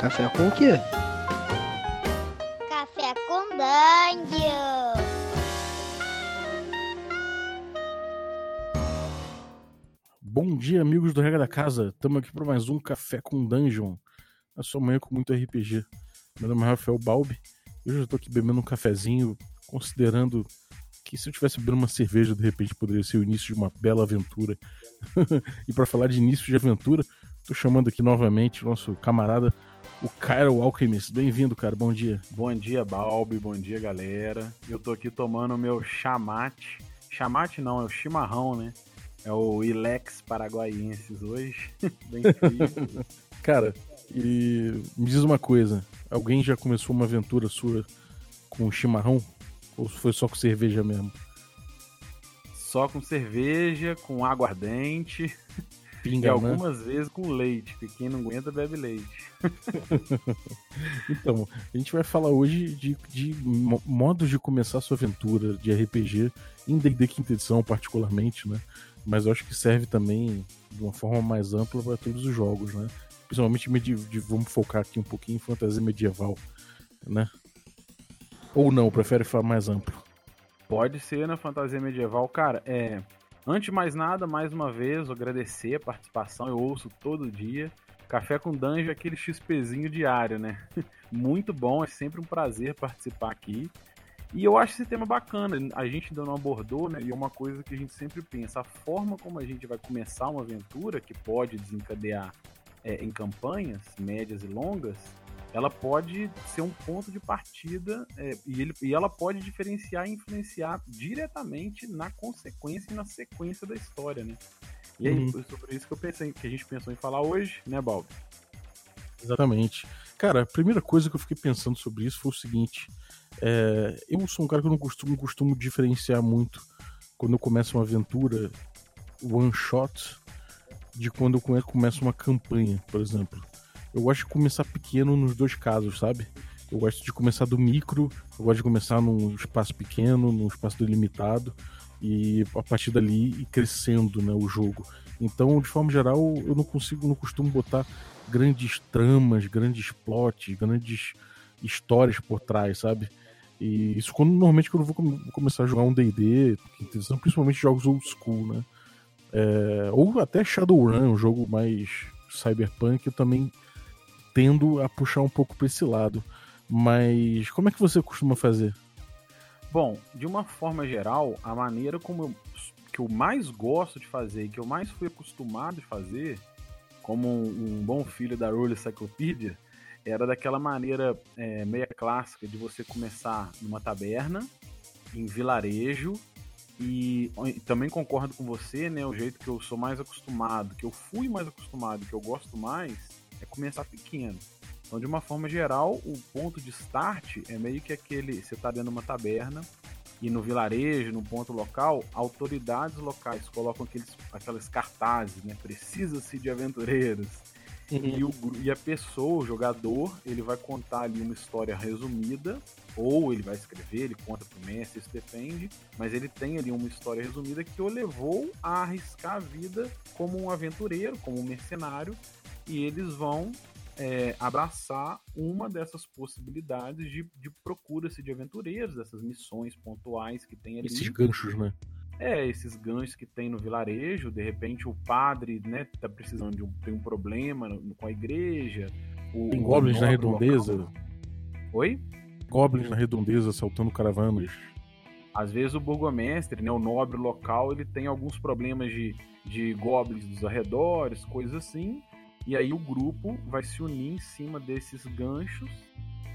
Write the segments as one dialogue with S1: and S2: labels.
S1: Café com o quê?
S2: Café com Dungeon.
S3: Bom dia, amigos do Regra da Casa. Estamos aqui para mais um Café com Dungeon. A sua manhã com muito RPG. Meu nome é Rafael Balbi. Eu já estou aqui bebendo um cafezinho, considerando que se eu tivesse bebendo uma cerveja, de repente poderia ser o início de uma bela aventura. e para falar de início de aventura, estou chamando aqui novamente o nosso camarada, o Cairo Alchemist. Bem-vindo, cara. Bom dia.
S4: Bom dia, Balbi. Bom dia, galera. Eu tô aqui tomando o meu chamate. Chamate não, é o chimarrão, né? É o Ilex Paraguaienses hoje. Bem frio.
S3: Cara, e me diz uma coisa: alguém já começou uma aventura sua com chimarrão? Ou foi só com cerveja mesmo?
S4: Só com cerveja, com aguardente.
S3: Pinga,
S4: e
S3: né?
S4: algumas vezes com leite, porque quem não aguenta bebe leite.
S3: Então, a gente vai falar hoje de, de mo- modos de começar a sua aventura de RPG, em D&D quinta edição particularmente, né? Mas eu acho que serve também de uma forma mais ampla para todos os jogos, né? Principalmente, de, vamos focar aqui um pouquinho em fantasia medieval, né? Ou não, prefere falar mais amplo.
S4: Pode ser na fantasia medieval. Cara, é. Antes de mais nada, mais uma vez, agradecer a participação. Eu ouço todo dia. Café com Dungeon é aquele XPzinho diário, né? Muito bom, é sempre um prazer participar aqui. E eu acho esse tema bacana. A gente ainda não abordou, né? E é uma coisa que a gente sempre pensa: a forma como a gente vai começar uma aventura, que pode desencadear é, em campanhas médias e longas, ela pode ser um ponto de partida é, e, ele- e ela pode diferenciar e influenciar diretamente na consequência e na sequência da história, né? E aí,
S3: Uhum.
S4: sobre isso que eu pensei, que a gente pensou em falar hoje, né, Balbi?
S3: Exatamente. Cara, a primeira coisa que eu fiquei pensando sobre isso foi o seguinte: é, eu sou um cara que eu não costumo, costumo diferenciar muito quando eu começo uma aventura one shot de quando eu come- começo uma campanha, por exemplo. Eu gosto de começar pequeno nos dois casos, sabe? Eu gosto de começar do micro, eu gosto de começar num espaço pequeno, num espaço delimitado, e a partir dali ir crescendo né, o jogo. Então, de forma geral, eu não consigo, não costumo botar grandes tramas, grandes plots, grandes histórias por trás, sabe? E isso quando normalmente quando eu vou come- vou começar a jogar um D&D, edição, principalmente jogos old school, né? É, ou até Shadowrun, um jogo mais cyberpunk, eu também tendo a puxar um pouco pra esse lado. Mas como é que você costuma fazer?
S4: Bom, de uma forma geral, a maneira como eu, que eu mais gosto de fazer e que eu mais fui acostumado de fazer, como um, um bom filho da Rule Encyclopedia, era daquela maneira é, meia clássica de você começar numa taberna, em vilarejo, e, e também concordo com você, né? O jeito que eu sou mais acostumado, que eu fui mais acostumado, que eu gosto mais, é começar pequeno. Então, de uma forma geral, o ponto de start é meio que aquele: você está dentro de uma taberna e no vilarejo, no ponto local, autoridades locais colocam aqueles, aquelas cartazes, né? Precisa-se de aventureiros. E, o, e a pessoa, o jogador, ele vai contar ali uma história resumida, ou ele vai escrever, ele conta pro mestre, isso depende, mas ele tem ali uma história resumida que o levou a arriscar a vida como um aventureiro, como um mercenário, e eles vão é, abraçar uma dessas possibilidades de, de procura-se de aventureiros, dessas missões pontuais que tem ali.
S3: Esses ganchos, né?
S4: É, esses ganchos que tem no vilarejo, de repente o padre, né, tá precisando de um, tem um problema no- com a igreja. O,
S3: Tem goblins na redondeza,
S4: local- Oi?
S3: goblins na redondeza assaltando caravanas.
S4: Às vezes o burgomestre, né, o nobre local, ele tem alguns problemas de, de goblins dos arredores, coisas assim. E aí o grupo vai se unir em cima desses ganchos,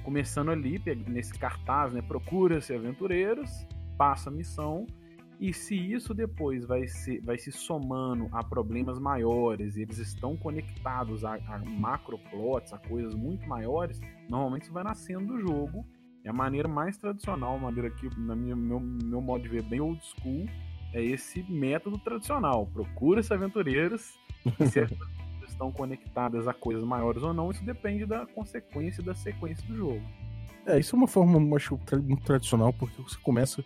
S4: começando ali, nesse cartaz, né, procura-se aventureiros, passa a missão. E se isso depois vai se, vai se somando a problemas maiores, e eles estão conectados a, a macroplots, a coisas muito maiores, normalmente isso vai nascendo do jogo é a maneira mais tradicional, a maneira que, minha, meu, meu modo de ver, bem old school, é esse método tradicional. Procura-se aventureiros, aventuras estão conectadas a coisas maiores ou não, isso depende da consequência e da sequência do jogo.
S3: É, isso é uma forma, acho, muito tradicional, porque você começa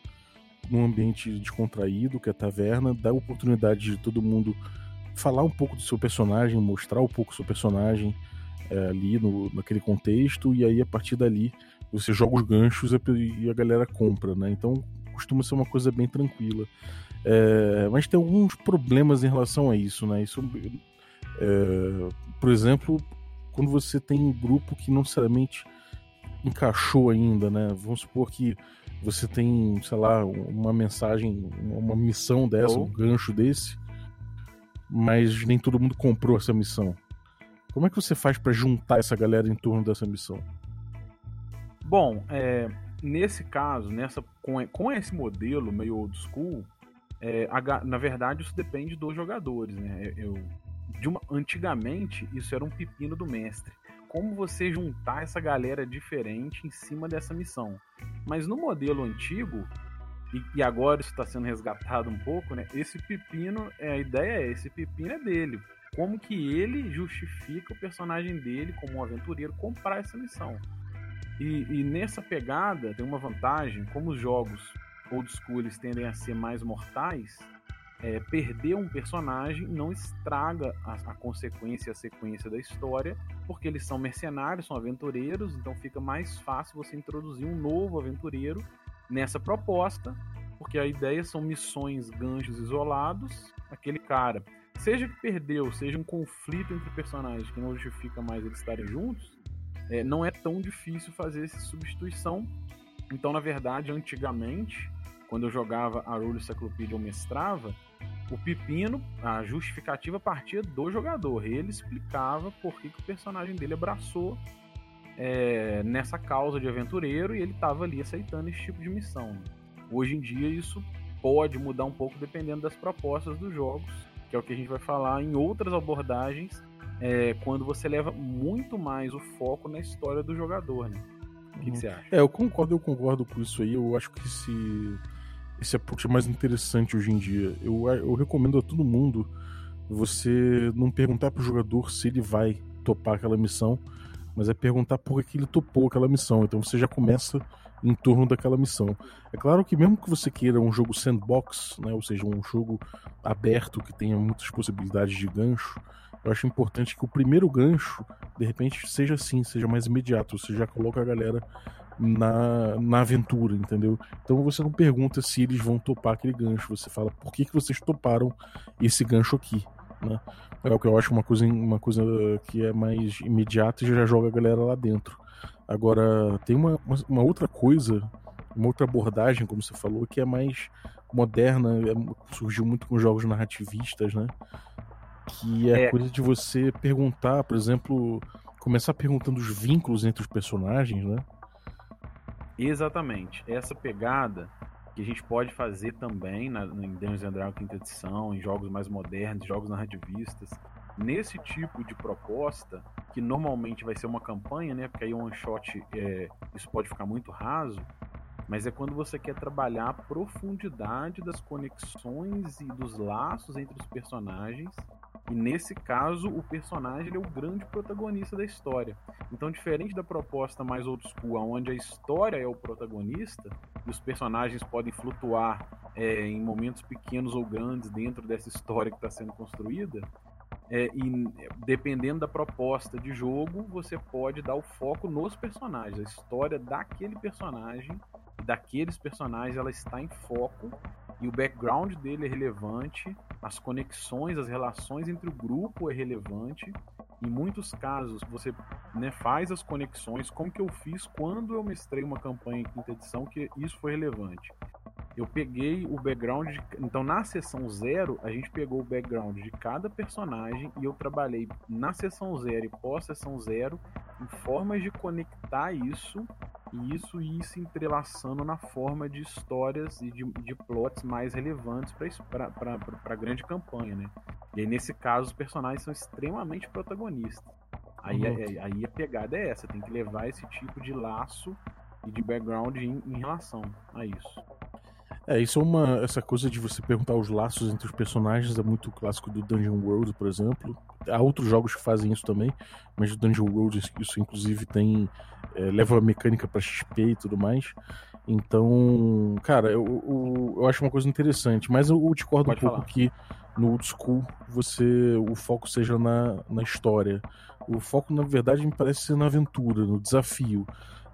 S3: num ambiente descontraído, que é a taverna, dá a oportunidade de todo mundo falar um pouco do seu personagem, mostrar um pouco do seu personagem, é, ali no, naquele contexto, e aí a partir dali você joga os ganchos e a galera compra, né? Então costuma ser uma coisa bem tranquila. É, mas tem alguns problemas em relação a isso, né? Isso, é, por exemplo, quando você tem um grupo que não necessariamente encaixou ainda, né? Vamos supor que você tem, sei lá, uma mensagem, uma missão dessa, um gancho desse, mas nem todo mundo comprou essa missão. Como é que você faz para juntar essa galera em torno dessa missão?
S4: Bom, é, nesse caso, nessa com, com esse modelo meio old school, é, a, na verdade isso depende dos jogadores, né? Eu, de uma, antigamente isso era um pepino do mestre. Como você juntar essa galera diferente em cima dessa missão? Mas no modelo antigo e, e agora isso está sendo resgatado um pouco, né? Esse pepino, é, a ideia é esse pepino é dele. Como que ele justifica o personagem dele como um aventureiro comprar essa missão? E, e, nessa pegada tem uma vantagem, como os jogos old school eles tendem a ser mais mortais, é, perder um personagem não estraga a, a consequência a sequência da história, porque eles são mercenários, são aventureiros, então fica mais fácil você introduzir um novo aventureiro nessa proposta, porque a ideia são missões, ganchos isolados. Aquele cara, seja que perdeu, seja um conflito entre personagens que não justifica mais eles estarem juntos, é, não é tão difícil fazer essa substituição. Então, na verdade, antigamente, quando eu jogava a Rule Cyclopedia ou mestrava, o pepino, a justificativa partia do jogador. Ele explicava por que, que o personagem dele abraçou é, nessa causa de aventureiro e ele estava ali aceitando esse tipo de missão. Hoje em dia, isso pode mudar um pouco dependendo das propostas dos jogos, que é o que a gente vai falar em outras abordagens é, quando você leva muito mais o foco na história do jogador, né? O que, que, uhum. você acha?
S3: É, eu concordo, eu concordo com isso aí. Eu acho que esse, esse approach é mais interessante hoje em dia. Eu, eu recomendo a todo mundo você não perguntar pro jogador se ele vai topar aquela missão, mas é perguntar por que ele topou aquela missão. Então você já começa em torno daquela missão. É claro que mesmo que você queira um jogo sandbox, né, ou seja, um jogo aberto que tenha muitas possibilidades de gancho, eu acho importante que o primeiro gancho, de repente, seja assim, seja mais imediato. Você já coloca a galera na, na aventura, entendeu? Então você não pergunta se eles vão topar aquele gancho, você fala por que, que vocês toparam esse gancho aqui, né? É o que eu acho uma coisa, uma coisa que é mais imediata e já joga a galera lá dentro. Agora, tem uma, uma outra coisa, uma outra abordagem, como você falou, que é mais moderna, é, surgiu muito com jogos narrativistas, né? Que é, é coisa de você perguntar, por exemplo, começar perguntando os vínculos entre os personagens, né?
S4: Exatamente. Essa pegada que a gente pode fazer também na, em Dungeons and Dragons quinta edição, em jogos mais modernos, jogos narrativistas, nesse tipo de proposta, que normalmente vai ser uma campanha, né? Porque aí one shot é, isso pode ficar muito raso, mas é quando você quer trabalhar a profundidade das conexões e dos laços entre os personagens e nesse caso, o personagem é o grande protagonista da história. Então, diferente da proposta mais old school, onde a história é o protagonista, e os personagens podem flutuar é, em momentos pequenos ou grandes dentro dessa história que está sendo construída, é, e dependendo da proposta de jogo, você pode dar o foco nos personagens. A história daquele personagem, daqueles personagens, ela está em foco e o background dele é relevante, as conexões, as relações entre o grupo é relevante. Em muitos casos, você né, faz as conexões, como que eu fiz quando eu mestrei uma campanha em quinta edição, que isso foi relevante. Eu peguei o background, de, então na sessão zero, a gente pegou o background de cada personagem e eu trabalhei na sessão zero e pós-sessão zero em formas de conectar isso e isso ir se entrelaçando na forma de histórias e de, de plots mais relevantes para a grande campanha, né? E aí, nesse caso, os personagens são extremamente protagonistas. Aí, uhum. aí, aí a pegada é essa, tem que levar esse tipo de laço e de background em, em relação a isso.
S3: É, isso é uma. Essa coisa de você perguntar os laços entre os personagens é muito clássico do Dungeon World, por exemplo. Há outros jogos que fazem isso também, mas o Dungeon World, isso inclusive tem. É, leva a mecânica para XP e tudo mais. Então, cara, eu, eu, eu, acho uma coisa interessante, mas eu, eu discordo Pode um pouco falar. que no old school você o foco seja na, na história. O foco, na verdade, me parece ser na aventura, no desafio.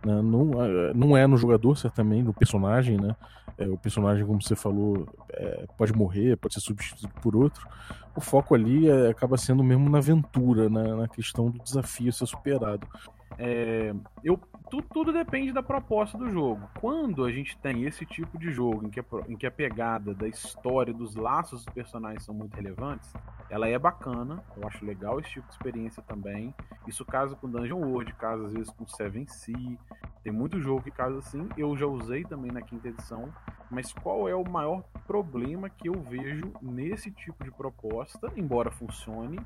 S3: Né? Não, não é no jogador, certamente, no personagem, né? É, o personagem, como você falou, é, pode morrer, pode ser substituído por outro. O foco ali é, acaba sendo mesmo na aventura, né? na questão do desafio ser superado.
S4: É, eu, tu, tudo depende da proposta do jogo. Quando a gente tem esse tipo de jogo em que, a, em que a pegada da história, dos laços dos personagens são muito relevantes, ela é bacana. Eu acho legal esse tipo de experiência também. Isso casa com Dungeon World, casa às vezes com Seven Sea. Tem muito jogo que casa assim. Eu já usei também na quinta edição. Mas qual é o maior problema que eu vejo nesse tipo de proposta, embora funcione?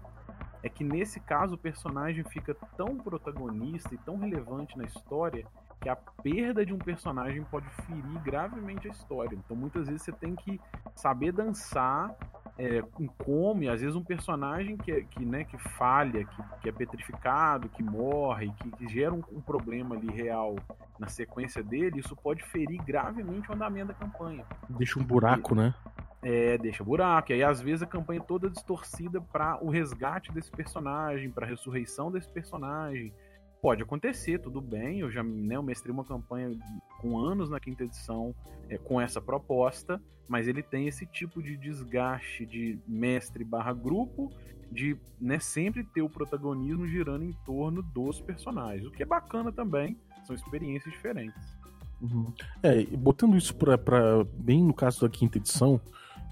S4: É que nesse caso o personagem fica tão protagonista e tão relevante na história que a perda de um personagem pode ferir gravemente a história. Então muitas vezes você tem que saber dançar é, com come, às vezes um personagem que, é, que, né, que falha, que, que é petrificado, que morre, que, que gera um, um, problema ali real na sequência dele, isso pode ferir gravemente o andamento da campanha.
S3: Deixa um buraco, e, né?
S4: É, deixa buraco. E aí, às vezes, a campanha é toda distorcida para o resgate desse personagem, para a ressurreição desse personagem. Pode acontecer, tudo bem. Eu já né, eu mestrei uma campanha com anos na quinta edição é, com essa proposta, mas ele tem esse tipo de desgaste de mestre barra grupo, de né, sempre ter o protagonismo girando em torno dos personagens. O que é bacana também, são experiências diferentes.
S3: Uhum. É, botando isso para bem no caso da quinta edição,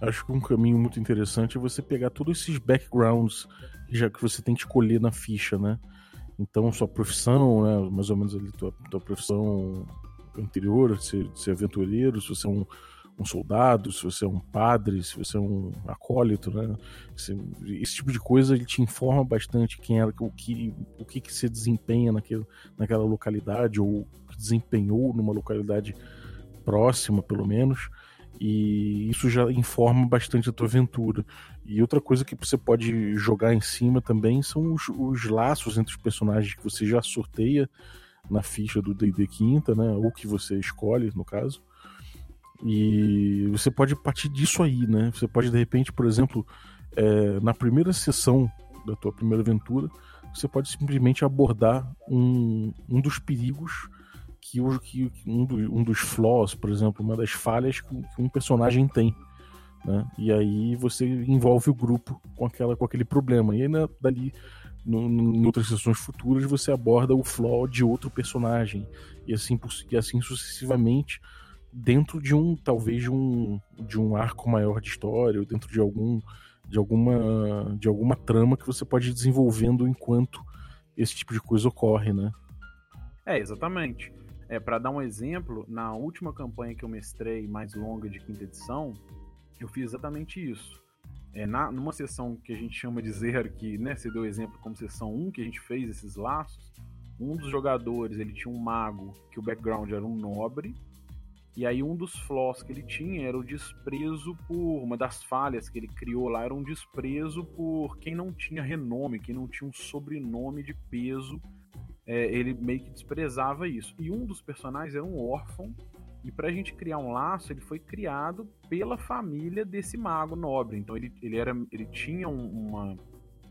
S3: Acho que um caminho muito interessante é você pegar todos esses backgrounds já que você tem que escolher na ficha, né? Então, sua profissão, né? mais ou menos ali, tua, tua profissão anterior, ser, ser aventureiro, se você é um, um soldado, se você é um padre, se você é um acólito, né? Esse, esse, tipo de coisa ele te informa bastante quem era, o que, o que, que você desempenha naquele, naquela localidade ou desempenhou numa localidade próxima, pelo menos e isso já informa bastante a tua aventura. E outra coisa que você pode jogar em cima também são os, os laços entre os personagens que você já sorteia na ficha do D&D quinta, né? Ou que você escolhe, no caso. E você pode partir disso aí, né? Você pode, de repente, por exemplo, é, na primeira sessão da tua primeira aventura, você pode simplesmente abordar um, um dos perigos que, o, que um, do, um dos flaws, por exemplo, uma das falhas que, um personagem tem. Né? E aí você envolve o grupo com, aquela, com aquele problema. E aí né, dali, no, no, em outras sessões futuras, você aborda o flaw de outro personagem. E assim, e assim sucessivamente, dentro de um, talvez, de um, de um arco maior de história, ou dentro de algum de alguma de alguma trama que você pode ir desenvolvendo enquanto esse tipo de coisa ocorre, né?
S4: É, exatamente. É, para dar um exemplo, na última campanha que eu mestrei, mais longa de quinta edição, eu fiz exatamente isso. É, na, numa sessão que a gente chama de zero, que né, você deu exemplo como sessão 1, que a gente fez esses laços, um dos jogadores ele tinha um mago que o background era um nobre, e aí um dos flaws que ele tinha era o desprezo por. Uma das falhas que ele criou lá era um desprezo por quem não tinha renome, quem não tinha um sobrenome de peso é, ele meio que desprezava isso. E um dos personagens era um órfão, e para a gente criar um laço, ele foi criado pela família desse mago nobre. Então ele, ele, era, ele tinha uma.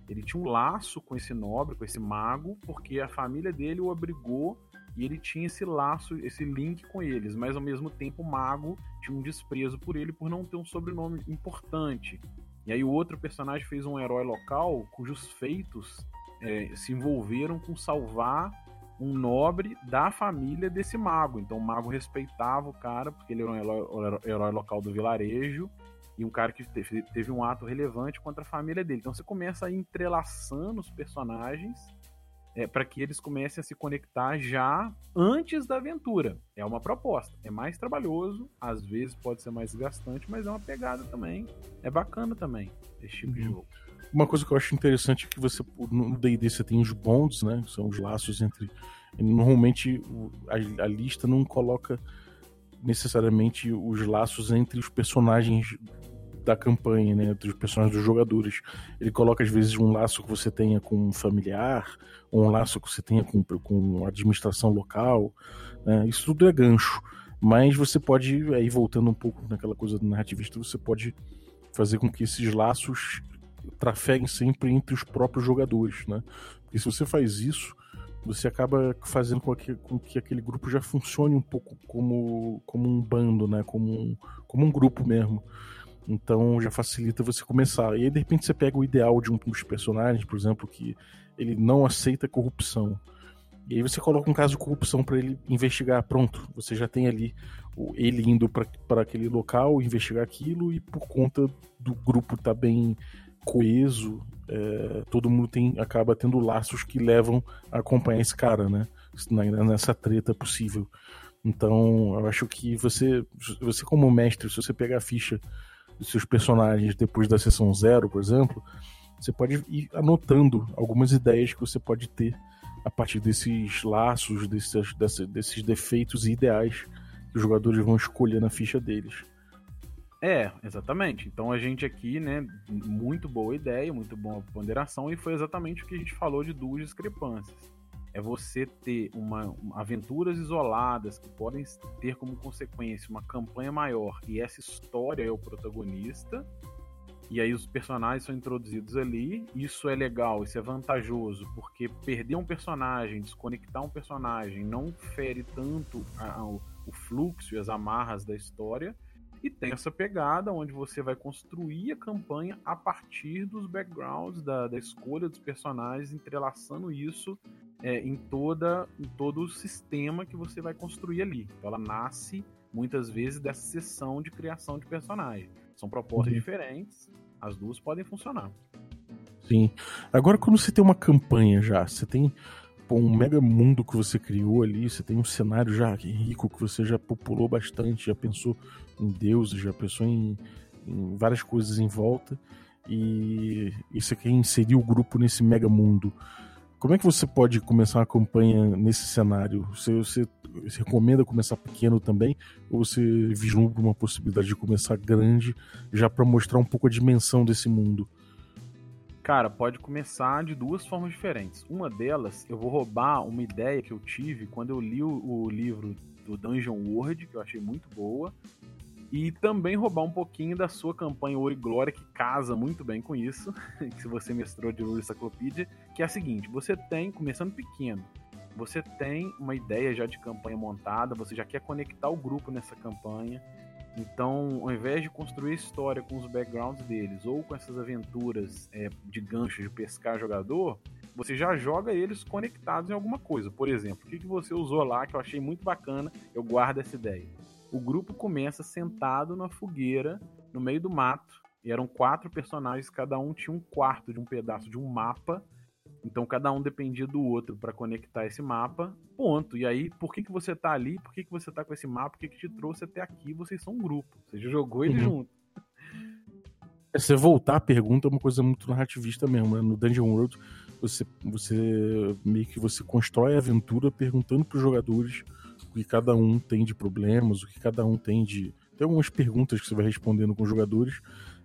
S4: Ele tinha um laço com esse nobre, com esse mago, porque a família dele o abrigou e ele tinha esse laço, esse link com eles, mas ao mesmo tempo o mago tinha um desprezo por ele por não ter um sobrenome importante. E aí o outro personagem fez um herói local cujos feitos é, se envolveram com salvar um nobre da família desse mago. Então o mago respeitava o cara, porque ele era um herói, herói local do vilarejo, e um cara que teve, teve, um ato relevante contra a família dele. Então você começa a entrelaçando os personagens é, para que eles comecem a se conectar já antes da aventura. É uma proposta. É mais trabalhoso, às vezes pode ser mais gastante, mas é uma pegada também. É bacana também esse tipo uhum. de jogo.
S3: Uma coisa que eu acho interessante é que você no D&D você tem os bonds, né? São os laços entre normalmente a, a, lista não coloca necessariamente os laços entre os personagens da campanha, né, dos personagens dos jogadores. Ele coloca às vezes um laço que você tenha com um familiar, ou um laço que você tenha com, com administração local. Né, isso tudo é gancho. Mas você pode, aí voltando um pouco naquela coisa narrativista, você pode fazer com que esses laços trafeguem sempre entre os próprios jogadores, né? Porque se você faz isso, você acaba fazendo com que, com que aquele grupo já funcione um pouco como, como um bando, né? Como um, como um grupo mesmo. Então já facilita você começar. E aí de repente você pega o ideal de um dos personagens, por exemplo, que ele não aceita corrupção. E aí você coloca um caso de corrupção para ele investigar. Pronto, você já tem ali ele indo para aquele local, investigar aquilo, e por conta do grupo estar tá bem coeso, é, todo mundo tem acaba tendo laços que levam a acompanhar esse cara, né? Nessa treta possível. Então, eu acho que você, você como mestre, se você pegar a ficha dos seus personagens depois da sessão zero, por exemplo, você pode ir anotando algumas ideias que você pode ter a partir desses laços, desses, desses defeitos e ideais que os jogadores vão escolher na ficha deles.
S4: É, exatamente. Então a gente aqui, né, muito boa ideia, muito boa ponderação, e foi exatamente o que a gente falou de duas discrepâncias. É você ter uma, aventuras isoladas que podem ter como consequência uma campanha maior e essa história é o protagonista, e aí os personagens são introduzidos ali. Isso é legal, isso é vantajoso, porque perder um personagem, desconectar um personagem, não fere tanto a, a, o fluxo e as amarras da história. E tem essa pegada onde você vai construir a campanha a partir dos backgrounds, da, da escolha dos personagens, entrelaçando isso é, em, toda, em todo o sistema que você vai construir ali. Então ela nasce muitas vezes dessa sessão de criação de personagem. São propostas uhum. diferentes, as duas podem funcionar.
S3: Sim. Agora, quando você tem uma campanha já, você tem pô, um mega mundo que você criou ali, você tem um cenário já rico que você já populou bastante, já pensou em deuses, já pensou em, em várias coisas em volta, e, e você quer inserir o grupo nesse mega mundo. Como é que você pode começar uma campanha nesse cenário? Você, você, você recomenda começar pequeno também? Ou você vislumbra uma possibilidade de começar grande já para mostrar um pouco a dimensão desse mundo?
S4: Cara, pode começar de duas formas diferentes. Uma delas, eu vou roubar uma ideia que eu tive quando eu li o, o livro do Dungeon World, que eu achei muito boa, e também roubar um pouquinho da sua campanha Ouro e Glória, que casa muito bem com isso, se você mestrou de Lula Encyclopedia, que é a seguinte, você tem, começando pequeno, você tem uma ideia já de campanha montada, você já quer conectar o grupo nessa campanha, então, ao invés de construir história com os backgrounds deles ou com essas aventuras é, de gancho de pescar jogador, você já joga eles conectados em alguma coisa. Por exemplo, o que, que você usou lá que eu achei muito bacana, eu guardo essa ideia o grupo começa sentado na fogueira, no meio do mato. E eram quatro personagens, cada um tinha um quarto de um pedaço de um mapa. Então cada um dependia do outro para conectar esse mapa. Ponto. E aí, por que, que você tá ali? Por que, que você tá com esse mapa? O que, que te trouxe até aqui? Vocês são um grupo. Você já jogou ele uhum. junto.
S3: É, você voltar a pergunta é uma coisa muito narrativista mesmo. Né? No Dungeon World, você, você meio que você constrói a aventura perguntando para os jogadores o que cada um tem de problemas, o que cada um tem de. Tem algumas perguntas que você vai respondendo com os jogadores,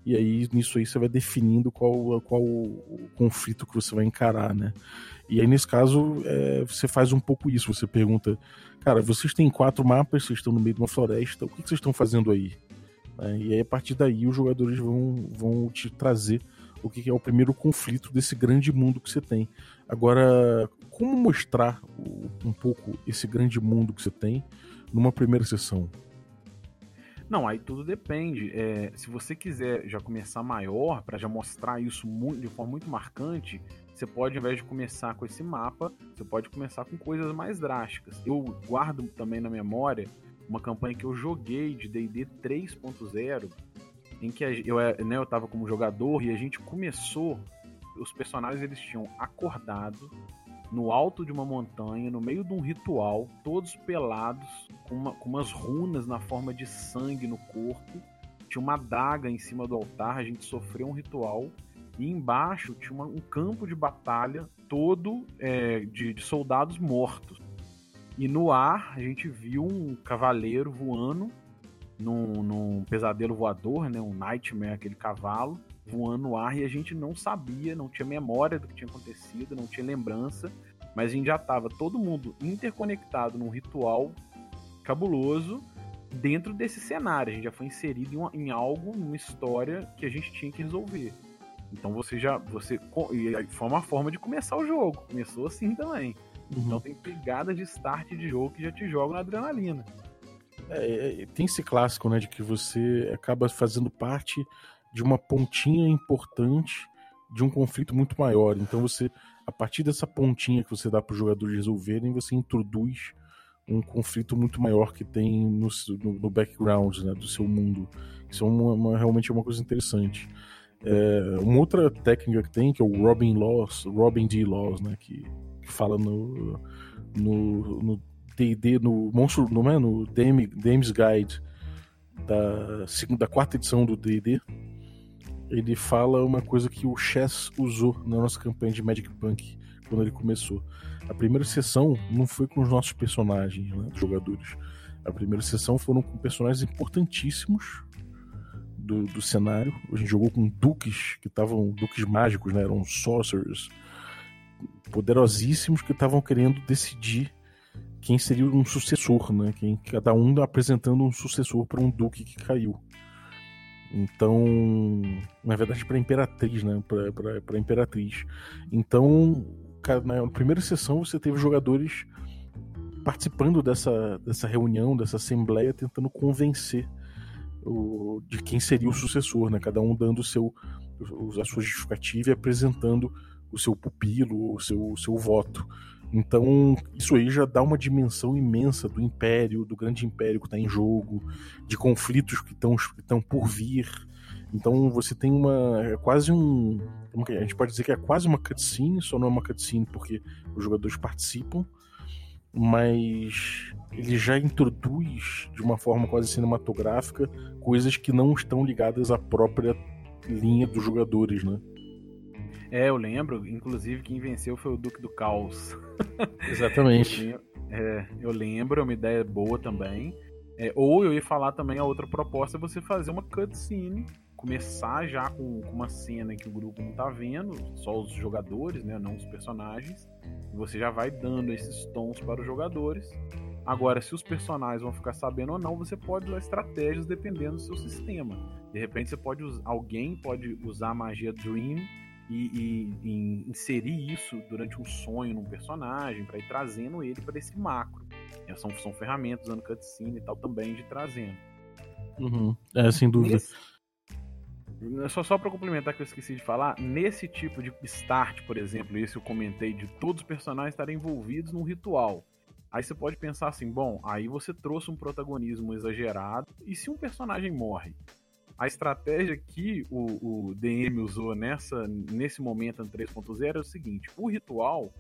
S3: e aí nisso aí você vai definindo qual, qual o conflito que você vai encarar, né? E aí nesse caso é, você faz um pouco isso, você pergunta, cara, vocês têm quatro mapas, vocês estão no meio de uma floresta, o que, que vocês estão fazendo aí? É, e aí a partir daí os jogadores vão, vão te trazer o que é o primeiro conflito desse grande mundo que você tem. Agora, como mostrar um pouco esse grande mundo que você tem numa primeira sessão?
S4: Não, aí tudo depende. É, se você quiser já começar maior, para já mostrar isso muito, de forma muito marcante, você pode, ao invés de começar com esse mapa, você pode começar com coisas mais drásticas. Eu guardo também na memória uma campanha que eu joguei de D&D 3.0, em que eu, é, né, eu tava como jogador e a gente começou, os personagens eles tinham acordado no alto de uma montanha, no meio de um ritual, todos pelados, com, uma, com umas runas na forma de sangue no corpo. Tinha uma adaga em cima do altar, a gente sofreu um ritual. E embaixo tinha uma, um campo de batalha todo é, de, de soldados mortos. E no ar a gente viu um cavaleiro voando num, num pesadelo voador, né? Um nightmare, aquele cavalo voando no ar e a gente não sabia, não tinha memória do que tinha acontecido, não tinha lembrança, mas a gente já estava todo mundo interconectado num ritual cabuloso dentro desse cenário. A gente já foi inserido em, uma, em algo, numa história que a gente tinha que resolver. Então você já. Você, e foi uma forma de começar o jogo. Começou assim também. Uhum. Então tem pegadas de start de jogo que já te jogam na adrenalina.
S3: É, é, tem esse clássico, né, de que você acaba fazendo parte de uma pontinha importante de um conflito muito maior. Então você, a partir dessa pontinha que você dá para os jogadores resolverem, você introduz um conflito muito maior que tem no, no, no background né, do seu mundo. Isso é uma, uma, realmente é uma coisa interessante. É, uma outra técnica que tem, que é o Robin Laws, Robin D. Laws, né, que, que fala no no D&D, no, Monstro, não é? no DM, DM's Guide da, segunda, da quarta edição do D&D, ele fala uma coisa que o Chess usou na nossa campanha de Magic Punk quando ele começou. A primeira sessão não foi com os nossos personagens, né, jogadores. A primeira sessão foram com personagens importantíssimos do, do cenário. A gente jogou com duques, que estavam. duques mágicos, né? Eram sorcerers poderosíssimos que estavam querendo decidir quem seria um sucessor, né? Quem, cada um apresentando um sucessor para um duque que caiu. Então, na verdade, para imperatriz, né? Para imperatriz. Então, na primeira sessão você teve jogadores participando dessa, dessa reunião, dessa assembleia, tentando convencer o, de quem seria o sucessor, né? Cada um dando o seu, a sua justificativa e apresentando o seu pupilo, o seu, o seu voto. Então, isso aí já dá uma dimensão imensa do império, do grande império que está em jogo, de conflitos que estão por vir. Então, você tem uma. É quase um. A gente pode dizer que é quase uma cutscene, só não é uma cutscene porque os jogadores participam, mas ele já introduz de uma forma quase cinematográfica coisas que não estão ligadas à própria linha dos jogadores, né?
S4: É, eu lembro, inclusive quem venceu foi o Duque do Caos.
S3: Exatamente.
S4: eu, é, eu lembro, é uma ideia boa também. É, ou eu ia falar também a outra proposta é você fazer uma cutscene, começar já com, com, uma cena que o grupo não tá vendo, só os jogadores, né, não os personagens. E você já vai dando esses tons para os jogadores. Agora, se os personagens vão ficar sabendo ou não, você pode usar estratégias dependendo do seu sistema. De repente, você pode alguém pode usar a magia Dream e, e, e, inserir isso durante um sonho num personagem para ir trazendo ele para esse macro. E são, são ferramentas usando cutscene e tal também de trazendo.
S3: Uhum. É, sem dúvida. Nesse,
S4: só só para complementar que eu esqueci de falar, nesse tipo de start, por exemplo, esse eu comentei de todos os personagens estarem envolvidos num ritual. Aí você pode pensar assim, bom, aí você trouxe um protagonismo exagerado, e se um personagem morre? A estratégia que o, o DM usou nessa, nesse momento no 3.0 é o seguinte: o ritual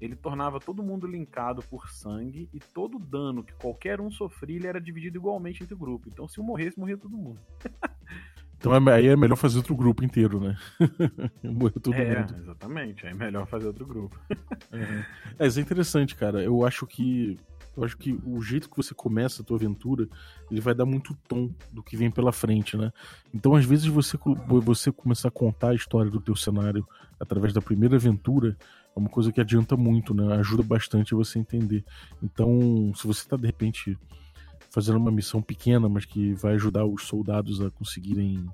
S4: ele tornava todo mundo linkado por sangue e todo dano que qualquer um sofria ele era dividido igualmente entre o grupo. Então, se um morresse, morria todo mundo.
S3: então é, aí é melhor fazer outro grupo inteiro, né?
S4: Morreu todo é, mundo. Exatamente, é melhor fazer outro grupo.
S3: é. é, isso é interessante, cara. Eu acho que eu acho que o jeito que você começa a tua aventura, ele vai dar muito tom do que vem pela frente, né? Então, às vezes, você, você começar a contar a história do teu cenário através da primeira aventura é uma coisa que adianta muito, né? Ajuda bastante você entender. Então, se você está, de repente, fazendo uma missão pequena, mas que vai ajudar os soldados a conseguirem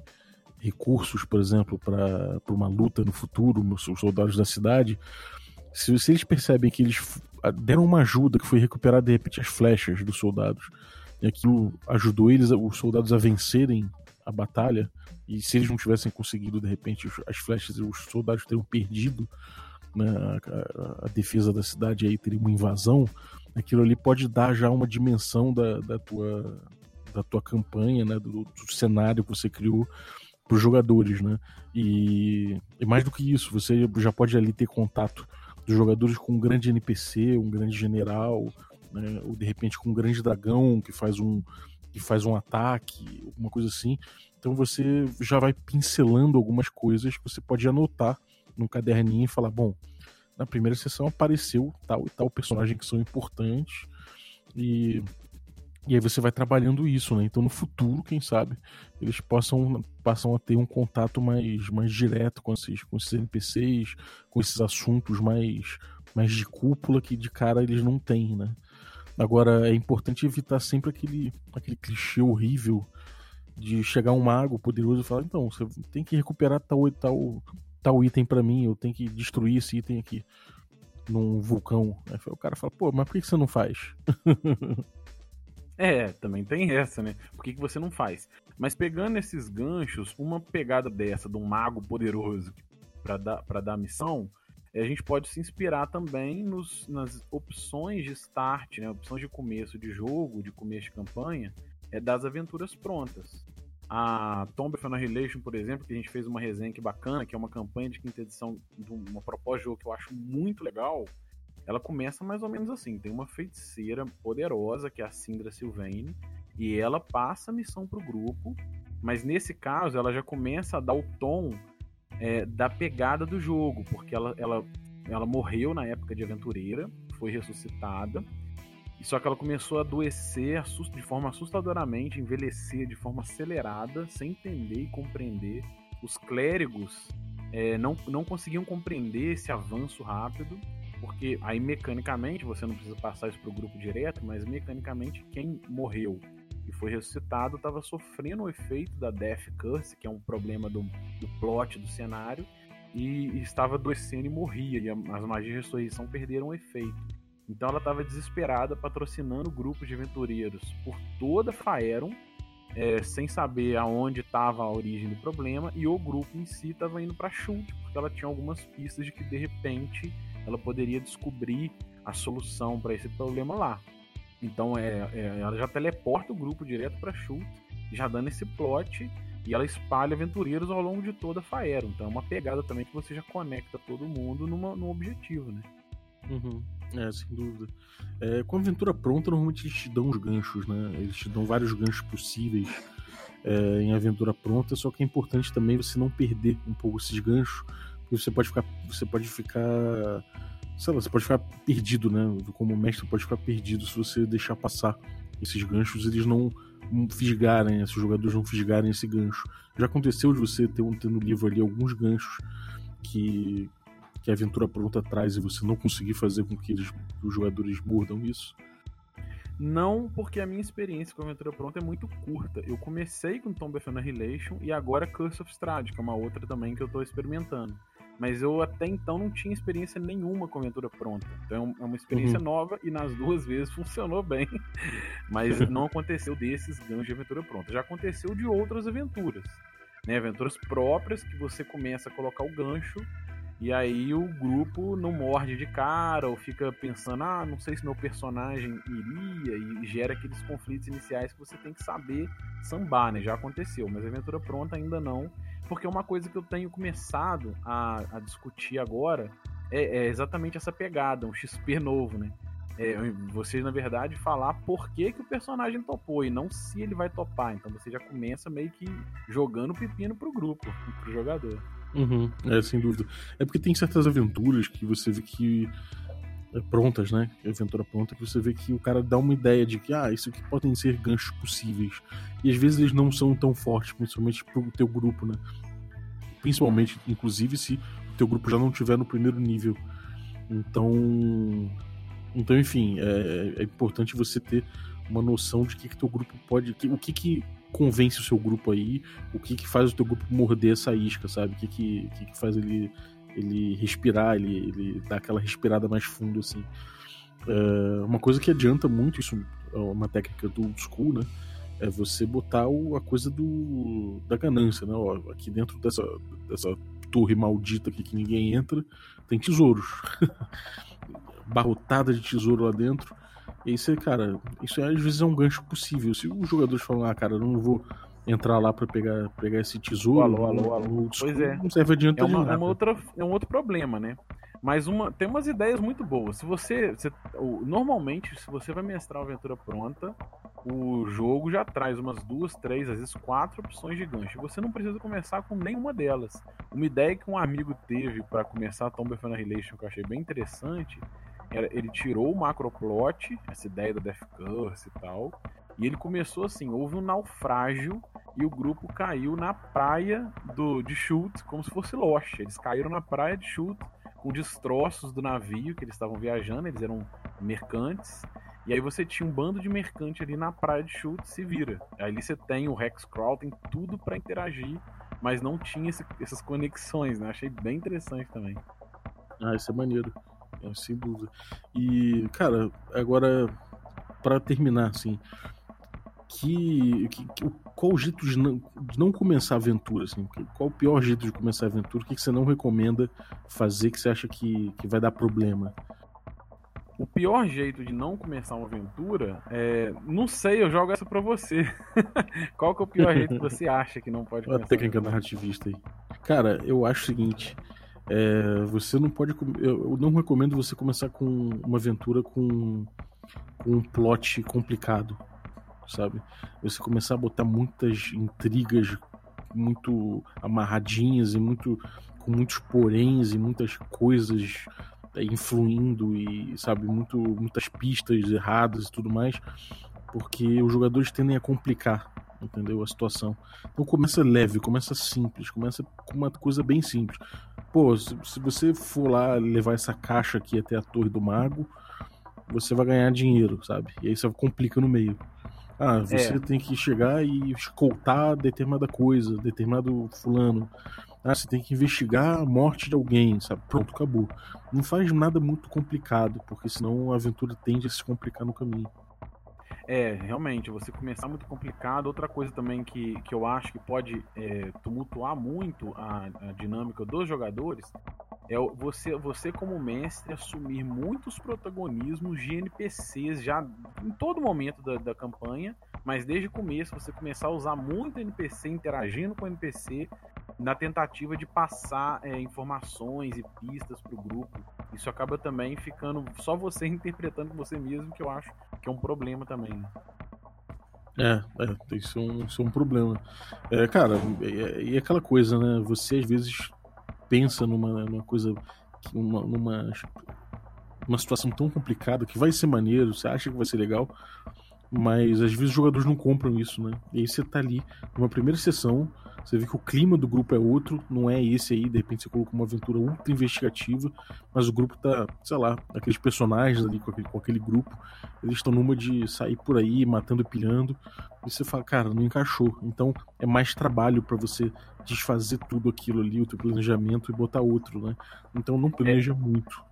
S3: recursos, por exemplo, para uma luta no futuro, os soldados da cidade, se, se eles percebem que eles deram uma ajuda, que foi recuperar de repente as flechas dos soldados, e aquilo ajudou eles, os soldados, a vencerem a batalha, e se eles não tivessem conseguido de repente as flechas, os soldados teriam perdido né, a, a, defesa da cidade, aí teria uma invasão, aquilo ali pode dar já uma dimensão da, da tua da tua campanha, né, do, do cenário que você criou para os jogadores, né? E, e, mais do que isso, você já pode ali ter contato dos jogadores com um grande NPC, um grande general, né, ou de repente com um grande dragão que faz um que faz um ataque, alguma coisa assim. Então você já vai pincelando algumas coisas que você pode anotar num caderninho e falar, bom, na primeira sessão apareceu tal e tal personagem que são importantes e e aí você vai trabalhando isso, né? Então no futuro, quem sabe, eles possam passam a ter um contato mais, mais direto com esses, com esses NPCs, com esses assuntos mais, mais de cúpula que de cara eles não têm, né? Agora é importante evitar sempre aquele, aquele clichê horrível de chegar um mago poderoso e falar, então, você tem que recuperar tal tal, tal item para mim, eu tenho que destruir esse item aqui num vulcão. Aí o cara fala, pô, mas por que você não faz?
S4: É, também tem essa, né? Por que, que você não faz? Mas pegando esses ganchos, uma pegada dessa, de um mago poderoso para dar, pra dar missão, a gente pode se inspirar também nos, nas opções de start, né? Opções de começo de jogo, de começo de campanha, é das aventuras prontas. A Tomb of Annihilation, por exemplo, que a gente fez uma resenha que bacana, que é uma campanha de quinta edição de uma proposta de jogo que eu acho muito legal ela começa mais ou menos assim: tem uma feiticeira poderosa, que é a Sindra Sylvain, e ela passa a missão pro grupo, mas nesse caso ela já começa a dar o tom é, da pegada do jogo, porque ela, ela, ela morreu na época de aventureira, foi ressuscitada, só que ela começou a adoecer de forma assustadoramente, envelhecer de forma acelerada, sem entender e compreender. Os clérigos é, não, não conseguiam compreender esse avanço rápido porque aí mecanicamente, você não precisa passar isso para o grupo direto, mas mecanicamente quem morreu e foi ressuscitado estava sofrendo o efeito da Death Curse, que é um problema do, do plot do cenário, e, e estava adoecendo e morria, e as magias de ressurreição perderam o efeito. Então ela estava desesperada, patrocinando grupos de aventureiros por toda Faeron, é, sem saber aonde estava a origem do problema, e o grupo em si estava indo para chute, porque ela tinha algumas pistas de que de repente ela poderia descobrir a solução para esse problema lá. Então é, é, ela já teleporta o grupo direto para Shult, já dando esse plot e ela espalha aventureiros ao longo de toda a Faero. Então é uma pegada também que você já conecta todo mundo numa, num objetivo, né?
S3: Uhum. É, sem dúvida. É, com a aventura pronta, normalmente eles te dão os ganchos, né? Eles te dão vários ganchos possíveis é, em aventura pronta, só que é importante também você não perder um pouco esses ganchos, você pode ficar. Você pode ficar. Sei lá, você pode ficar perdido, né? Como mestre, pode ficar perdido se você deixar passar esses ganchos, eles não fisgarem, esses jogadores não fisgarem esse gancho. Já aconteceu de você ter, ter no livro ali alguns ganchos que, que a aventura pronta traz e você não conseguir fazer com que, eles, que os jogadores mordam isso?
S4: Não, porque a minha experiência com a aventura pronta é muito curta. Eu comecei com Tomb of Annihilation e agora Curse of Strahd, que é uma outra também que eu estou experimentando. Mas eu até então não tinha experiência nenhuma com aventura pronta. Então é uma experiência uhum. nova e nas duas vezes funcionou bem. Mas não aconteceu desses ganhos de aventura pronta. Já aconteceu de outras aventuras. Né? Aventuras próprias que você começa a colocar o gancho e aí o grupo não morde de cara ou fica pensando, ah, não sei se meu personagem iria e gera aqueles conflitos iniciais que você tem que saber sambar, né? Já aconteceu, mas aventura pronta ainda não porque uma coisa que eu tenho começado a, a discutir agora é, é, exatamente essa pegada, um XP novo, né? É, você, na verdade, falar por que, que o personagem topou e não se ele vai topar. Então você já começa meio que jogando pepino pro grupo, pro jogador.
S3: Uhum, é, sem dúvida. É porque tem certas aventuras que você vê que. É, prontas, né? Aventura pronta, que você vê que o cara dá uma ideia de que, ah, isso aqui podem ser ganchos possíveis. E às vezes eles não são tão fortes, principalmente pro teu grupo, né? Principalmente, inclusive, se o teu grupo já não tiver no primeiro nível. Então. Então, enfim, é, é importante você ter uma noção de que, que teu grupo pode. Que, o que, que convence o seu grupo aí, o que, que faz o teu grupo morder essa isca, sabe? O que, que, que, que faz ele ele respirar, ele, ele dá aquela respirada mais fundo, assim. É uma coisa que adianta muito, isso é uma técnica do old school, né? É você botar o, a coisa do, da ganância, né? Ó, aqui dentro dessa, dessa torre maldita aqui que ninguém entra, tem tesouros. Barrotada de tesouro lá dentro. E aí você, cara, isso às vezes é um gancho possível. Se os jogadores falam, ah, cara, eu não vou entrar lá para pegar, pegar esse tesouro.
S4: Alô, alô, alô.
S3: Pois é. Não serve adianta
S4: é uma, é uma outra, é um outro problema, né? Mas uma, tem umas ideias muito boas. Se você, você. Normalmente, se você vai mestrar uma aventura pronta, o jogo já traz umas duas, três, às vezes quatro opções de gancho. Você não precisa começar com nenhuma delas. Uma ideia que um amigo teve para começar Tomb of Annihilation que eu achei bem interessante, era ele tirou o macroplot, essa ideia da Death Curse e tal, e ele começou assim, houve um naufrágio e o grupo caiu na praia do de Chute, como se fosse Lost. Eles caíram na praia de Chute com destroços do navio que eles estavam viajando, eles eram mercantes. E aí você tinha um bando de mercante ali na praia de Chute, se vira. Aí você tem o Hexcrawl, tem tudo para interagir, mas não tinha esse, essas conexões, né? Achei bem interessante também.
S3: Ah, isso é maneiro. É, sem dúvida. E, cara, agora, para terminar, assim, que, que, qual o jeito de não, de não começar a aventura? Assim? Qual o pior jeito de começar a aventura? O que, que você não recomenda fazer que você acha que, que vai dar problema?
S4: O pior jeito de não começar uma aventura é. Não sei, eu jogo essa pra você. Qual que é o pior jeito que você acha que não pode
S3: começar? A técnica narrativista aí. Cara, eu acho o seguinte. É, você não pode. Eu não recomendo você começar com uma aventura com, com um plot complicado, sabe? Você começar a botar muitas intrigas muito amarradinhas e muito com muitos poréns e muitas coisas é, influindo e sabe muito muitas pistas erradas e tudo mais, porque os jogadores tendem a complicar entendeu? A situação. Então começa leve, começa simples, começa com uma coisa bem simples. Pô, se, se você for lá levar essa caixa aqui até a Torre do Mago, você vai ganhar dinheiro, sabe? E aí você complica no meio. Ah, você é. tem que chegar e escoltar determinada coisa, determinado fulano. Ah, você tem que investigar a morte de alguém, sabe? Pronto, acabou. Não faz nada muito complicado, porque senão a aventura tende a se complicar no caminho.
S4: É, realmente, você começar muito complicado. Outra coisa também que, que eu acho que pode é, tumultuar muito a, a, dinâmica dos jogadores é você, você como mestre, assumir muitos protagonismos de NPCs já em todo momento da, da campanha, mas desde o começo você começar a usar muito NPC, interagindo com NPC, na tentativa de passar é, informações e pistas para o grupo. Isso acaba também ficando só você interpretando você mesmo, que eu acho que é um problema também. Né?
S3: É, é isso, é um, isso é um problema. É, cara, e é, é, aquela coisa, né? Você às vezes pensa numa, numa coisa, numa, numa, uma situação tão complicada que vai ser maneiro, você acha que vai ser legal, mas às vezes os jogadores não compram isso, né? E aí você tá ali numa primeira sessão, você vê que o clima do grupo é outro, não é esse aí, de repente você colocou uma aventura ultra investigativa, mas o grupo tá, sei lá, aqueles personagens ali com aquele, com aquele grupo, eles estão numa de sair por aí matando e pilhando, e você fala, cara, não encaixou. Então é mais trabalho para você desfazer tudo aquilo ali, o teu planejamento e botar outro, né? Então não planeja é. muito.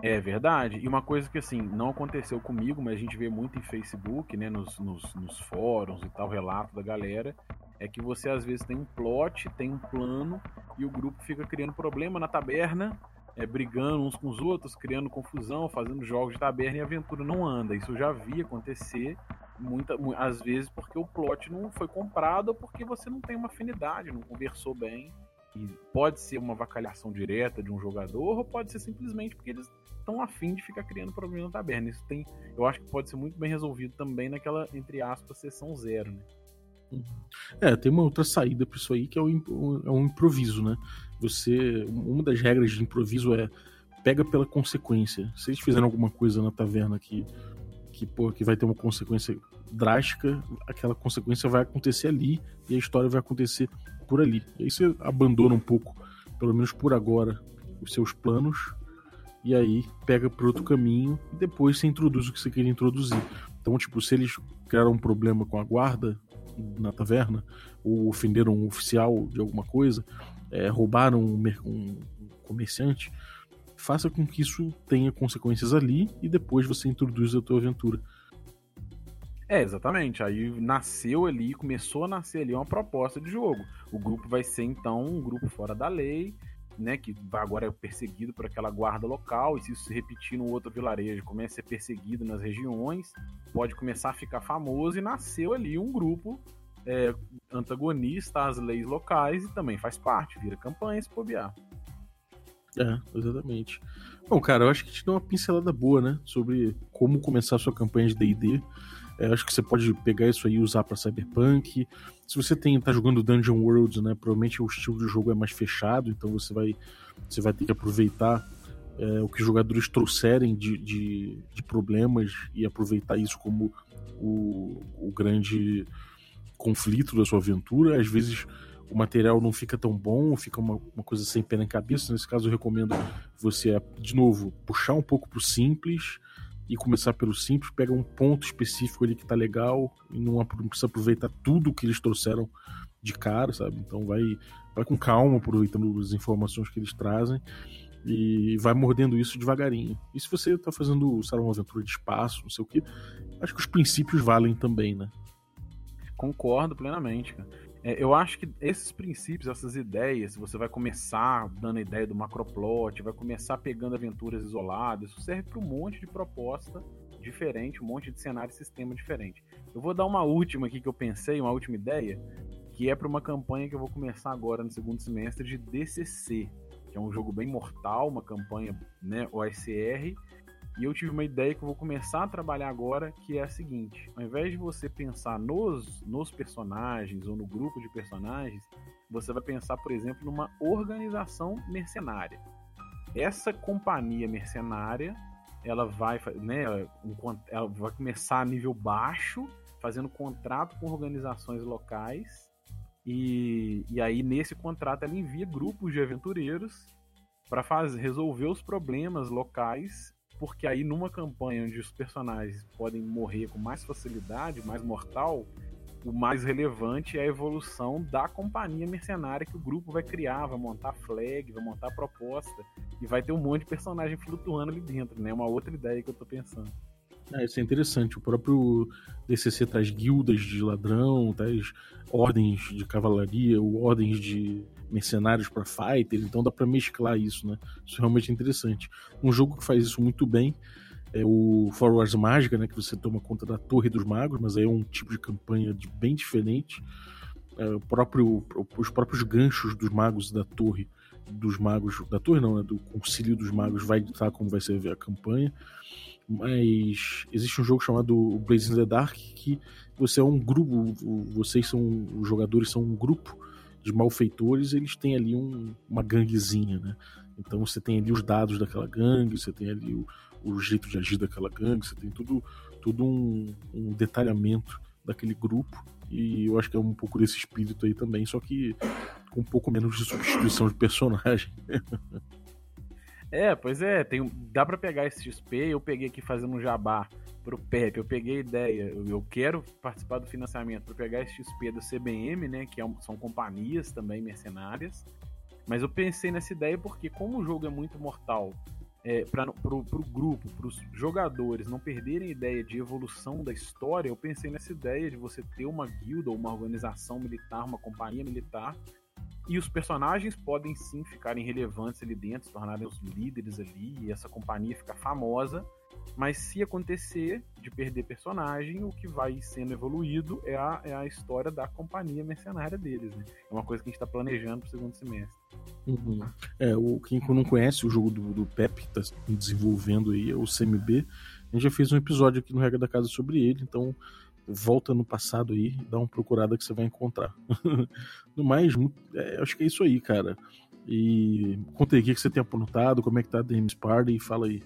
S4: É verdade. E uma coisa que assim, não aconteceu comigo, mas a gente vê muito em Facebook, né? Nos, nos, nos fóruns e tal, relato da galera, é que você às vezes tem um plot, tem um plano, e o grupo fica criando problema na taberna, é, brigando uns com os outros, criando confusão, fazendo jogos de taberna e a aventura não anda. Isso eu já vi acontecer muita, às vezes porque o plot não foi comprado ou porque você não tem uma afinidade, não conversou bem. E pode ser uma vacalhação direta de um jogador, ou pode ser simplesmente porque eles estão afim de ficar criando problema na taberna. Isso tem, eu acho que pode ser muito bem resolvido também naquela, entre aspas, sessão zero, né?
S3: Uhum. É, tem uma outra saída para isso aí que é o, é um improviso, né? Você, uma das regras de improviso é pega pela consequência. Se eles fizerem alguma coisa na taverna que que, pô, que vai ter uma consequência drástica, aquela consequência vai acontecer ali e a história vai acontecer por ali. E aí você abandona um pouco, pelo menos por agora, os seus planos e aí pega para outro caminho e depois você introduz o que você queria introduzir. Então, tipo, se eles criaram um problema com a guarda, na taverna, ou ofenderam um oficial de alguma coisa, é, roubaram um, um comerciante, faça com que isso tenha consequências ali e depois você introduz a tua aventura.
S4: É, exatamente. Aí nasceu ali, começou a nascer ali uma proposta de jogo. O grupo vai ser então um grupo fora da lei, né, que agora é perseguido por aquela guarda local, e se isso se repetir no outro vilarejo, começa a ser perseguido nas regiões, pode começar a ficar famoso e nasceu ali um grupo é, antagonista às leis locais e também faz parte, vira campanha se bobear.
S3: É, exatamente. Bom, cara, eu acho que te deu uma pincelada boa, né? Sobre como começar a sua campanha de DD. É, acho que você pode pegar isso aí e usar para Cyberpunk. Se você tem, tá jogando Dungeon Worlds, né? Provavelmente o estilo de jogo é mais fechado, então você vai, você vai ter que aproveitar é, o que os jogadores trouxerem de, de, de, problemas e aproveitar isso como o, o grande conflito da sua aventura. Às vezes o material não fica tão bom, fica uma, uma coisa sem pé na cabeça. Nesse caso, eu recomendo você, de novo, puxar um pouco pro simples e começar pelo simples, pega um ponto específico ali que tá legal e não precisa aproveitar tudo que eles trouxeram de cara, sabe? Então vai, vai com calma, aproveitando as informações que eles trazem e vai mordendo isso devagarinho. E se você tá fazendo, sabe, uma aventura de espaço, não sei o que, acho que os princípios valem também, né?
S4: Concordo plenamente, cara. É, eu acho que esses princípios, essas ideias, você vai começar dando a ideia do macroplot, vai começar pegando aventuras isoladas, isso serve para um monte de proposta diferente, um monte de cenário e sistema diferente. Eu vou dar uma última aqui que eu pensei, uma última ideia, que é para uma campanha que eu vou começar agora no segundo semestre de DCC, que é um jogo bem mortal, uma campanha né, OSR, e eu tive uma ideia que eu vou começar a trabalhar agora, que é a seguinte: ao invés de você pensar nos, nos personagens ou no grupo de personagens, você vai pensar, por exemplo, numa organização mercenária. Essa companhia mercenária, ela vai, né, ela vai começar a nível baixo, fazendo contrato com organizações locais. E, e aí, nesse contrato, ela envia grupos de aventureiros para resolver os problemas locais porque aí numa campanha onde os personagens podem morrer com mais facilidade, mais mortal, o mais relevante é a evolução da companhia mercenária que o grupo vai criar, vai montar flag, vai montar proposta e vai ter um monte de personagem flutuando ali dentro, né? Uma outra ideia que eu tô pensando.
S3: É, isso é interessante. O próprio DCC traz guildas de ladrão, traz ordens de cavalaria, ordens de mercenários para fighters, então dá para mesclar isso, né? Isso é realmente interessante. Um jogo que faz isso muito bem é o For Wars Mágica, né, que você toma conta da Torre dos Magos, mas aí é um tipo de campanha de, bem diferente. É, o próprio, os próprios ganchos dos magos da torre dos magos da torre não, né, do concílio dos magos vai ditar como vai ser a campanha. Mas existe um jogo chamado Blazing the Dark que você é um grupo, vocês são os jogadores são um grupo de malfeitores, eles têm ali um, uma ganguezinha, né? Então você tem ali os dados daquela gangue, você tem ali o, o jeito de agir daquela gangue, você tem tudo, tudo um, um detalhamento daquele grupo. E eu acho que é um pouco desse espírito aí também, só que com um pouco menos de substituição de personagem.
S4: É, pois é, tem, dá para pegar esse XP, eu peguei aqui fazendo um jabá pro Pepe, eu peguei ideia, eu, eu quero participar do financiamento para pegar esse XP do CBM, né, que é um, são companhias também mercenárias, mas eu pensei nessa ideia porque como o jogo é muito mortal, é, para pro, pro grupo, para os jogadores não perderem ideia de evolução da história, eu pensei nessa ideia de você ter uma guilda uma organização militar, uma companhia militar e os personagens podem sim ficarem relevantes ali dentro, se tornarem os líderes ali, e essa companhia ficar famosa. Mas se acontecer de perder personagem, o que vai sendo evoluído é a, é a história da companhia mercenária deles. Né? É uma coisa que a gente está planejando para o segundo semestre.
S3: Uhum. É, o, quem não conhece o jogo do, do Pep, que está desenvolvendo aí, é o CMB. A gente já fez um episódio aqui no Regra da Casa sobre ele, então volta no passado aí, dá uma procurada que você vai encontrar. no mais, é, acho que é isso aí, cara. E conta aí o que você tem apontado, como é que tá a DMs Party, fala aí.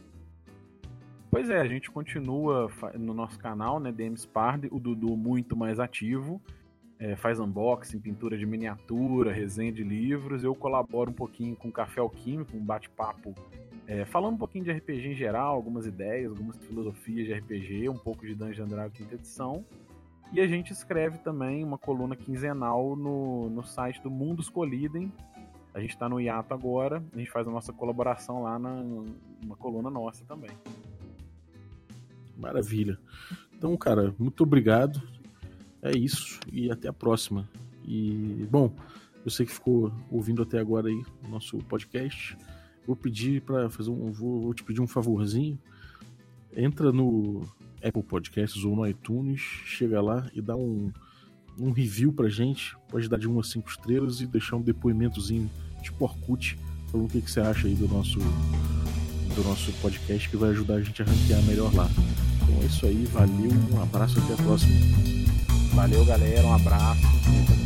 S4: Pois é, a gente continua no nosso canal, né, DMs Party, o Dudu muito mais ativo, é, faz unboxing, pintura de miniatura, resenha de livros, eu colaboro um pouquinho com Café Alquímico, um bate-papo é, falando um pouquinho de RPG em geral, algumas ideias, algumas filosofias de RPG, um pouco de Dungeon Dragons quinta edição. E a gente escreve também uma coluna quinzenal no, no site do Mundos Colidem. A gente está no hiato agora, a gente faz a nossa colaboração lá na, numa coluna nossa também.
S3: Maravilha. Então, cara, muito obrigado. É isso e até a próxima. E, bom, você que ficou ouvindo até agora aí o nosso podcast, vou pedir para fazer um. Vou, vou, te pedir um favorzinho. Entra no Apple Podcasts ou no iTunes, chega lá e dá um, um review pra gente. Pode dar de 1 a 5 estrelas e deixar um depoimentozinho tipo Orkut falando o que, que você acha aí do nosso, do nosso podcast que vai ajudar a gente a ranquear melhor lá. Então é isso aí, valeu, um abraço até a próxima.
S4: Valeu, galera, um abraço.